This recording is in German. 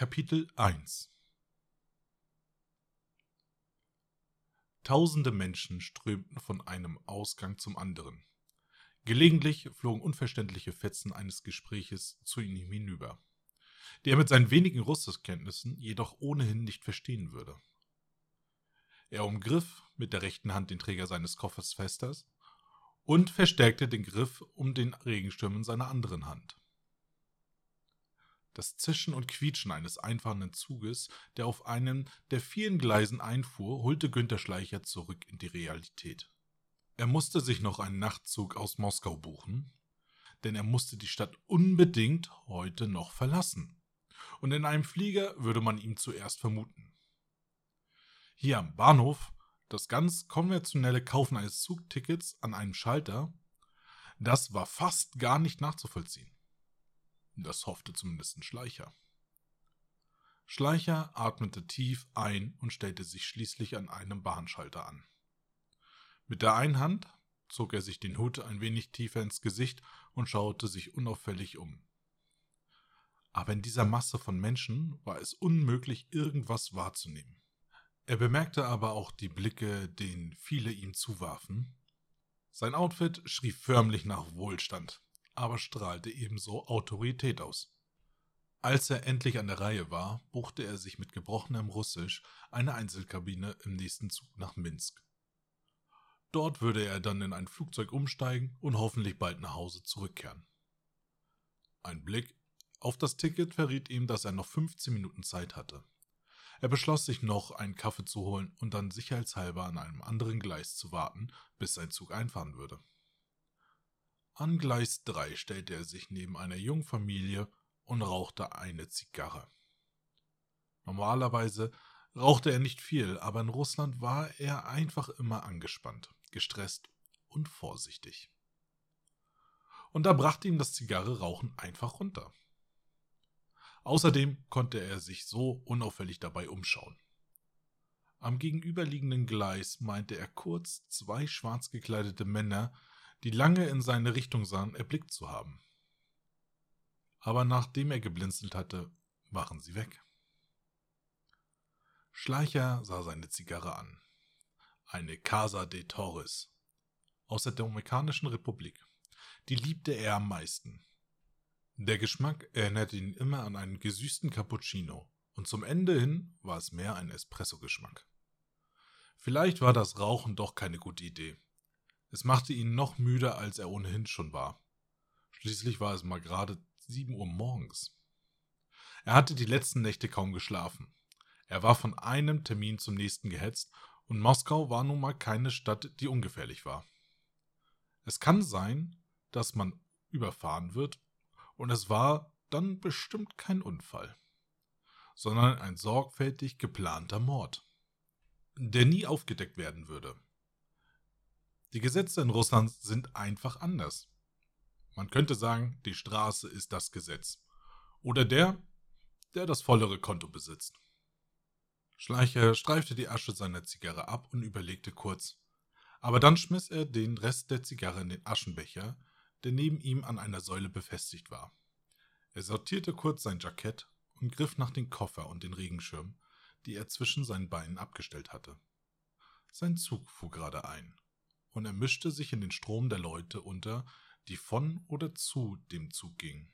Kapitel 1 Tausende Menschen strömten von einem Ausgang zum anderen. Gelegentlich flogen unverständliche Fetzen eines Gespräches zu ihm hinüber, die er mit seinen wenigen Russischkenntnissen jedoch ohnehin nicht verstehen würde. Er umgriff mit der rechten Hand den Träger seines Koffers fester und verstärkte den Griff um den Regenschirm in seiner anderen Hand. Das Zischen und Quietschen eines einfahrenden Zuges, der auf einem der vielen Gleisen einfuhr, holte Günter Schleicher zurück in die Realität. Er musste sich noch einen Nachtzug aus Moskau buchen, denn er musste die Stadt unbedingt heute noch verlassen. Und in einem Flieger würde man ihn zuerst vermuten. Hier am Bahnhof das ganz konventionelle Kaufen eines Zugtickets an einem Schalter, das war fast gar nicht nachzuvollziehen. Das hoffte zumindest Schleicher. Schleicher atmete tief ein und stellte sich schließlich an einem Bahnschalter an. Mit der einen Hand zog er sich den Hut ein wenig tiefer ins Gesicht und schaute sich unauffällig um. Aber in dieser Masse von Menschen war es unmöglich, irgendwas wahrzunehmen. Er bemerkte aber auch die Blicke, den viele ihm zuwarfen. Sein Outfit schrie förmlich nach Wohlstand aber strahlte ebenso Autorität aus. Als er endlich an der Reihe war, buchte er sich mit gebrochenem Russisch eine Einzelkabine im nächsten Zug nach Minsk. Dort würde er dann in ein Flugzeug umsteigen und hoffentlich bald nach Hause zurückkehren. Ein Blick auf das Ticket verriet ihm, dass er noch 15 Minuten Zeit hatte. Er beschloss sich noch einen Kaffee zu holen und dann sicherheitshalber an einem anderen Gleis zu warten, bis sein Zug einfahren würde. An Gleis 3 stellte er sich neben einer jungen Familie und rauchte eine Zigarre. Normalerweise rauchte er nicht viel, aber in Russland war er einfach immer angespannt, gestresst und vorsichtig. Und da brachte ihm das Zigarre-Rauchen einfach runter. Außerdem konnte er sich so unauffällig dabei umschauen. Am gegenüberliegenden Gleis meinte er kurz zwei schwarz gekleidete Männer, die lange in seine Richtung sahen, erblickt zu haben. Aber nachdem er geblinzelt hatte, waren sie weg. Schleicher sah seine Zigarre an. Eine Casa de Torres aus der Dominikanischen Republik. Die liebte er am meisten. Der Geschmack erinnerte ihn immer an einen gesüßten Cappuccino, und zum Ende hin war es mehr ein Espresso-Geschmack. Vielleicht war das Rauchen doch keine gute Idee. Es machte ihn noch müder, als er ohnehin schon war. Schließlich war es mal gerade sieben Uhr morgens. Er hatte die letzten Nächte kaum geschlafen. Er war von einem Termin zum nächsten gehetzt, und Moskau war nun mal keine Stadt, die ungefährlich war. Es kann sein, dass man überfahren wird, und es war dann bestimmt kein Unfall, sondern ein sorgfältig geplanter Mord, der nie aufgedeckt werden würde. Die Gesetze in Russland sind einfach anders. Man könnte sagen, die Straße ist das Gesetz. Oder der, der das vollere Konto besitzt. Schleicher streifte die Asche seiner Zigarre ab und überlegte kurz. Aber dann schmiss er den Rest der Zigarre in den Aschenbecher, der neben ihm an einer Säule befestigt war. Er sortierte kurz sein Jackett und griff nach dem Koffer und den Regenschirm, die er zwischen seinen Beinen abgestellt hatte. Sein Zug fuhr gerade ein und er mischte sich in den Strom der Leute unter, die von oder zu dem Zug gingen.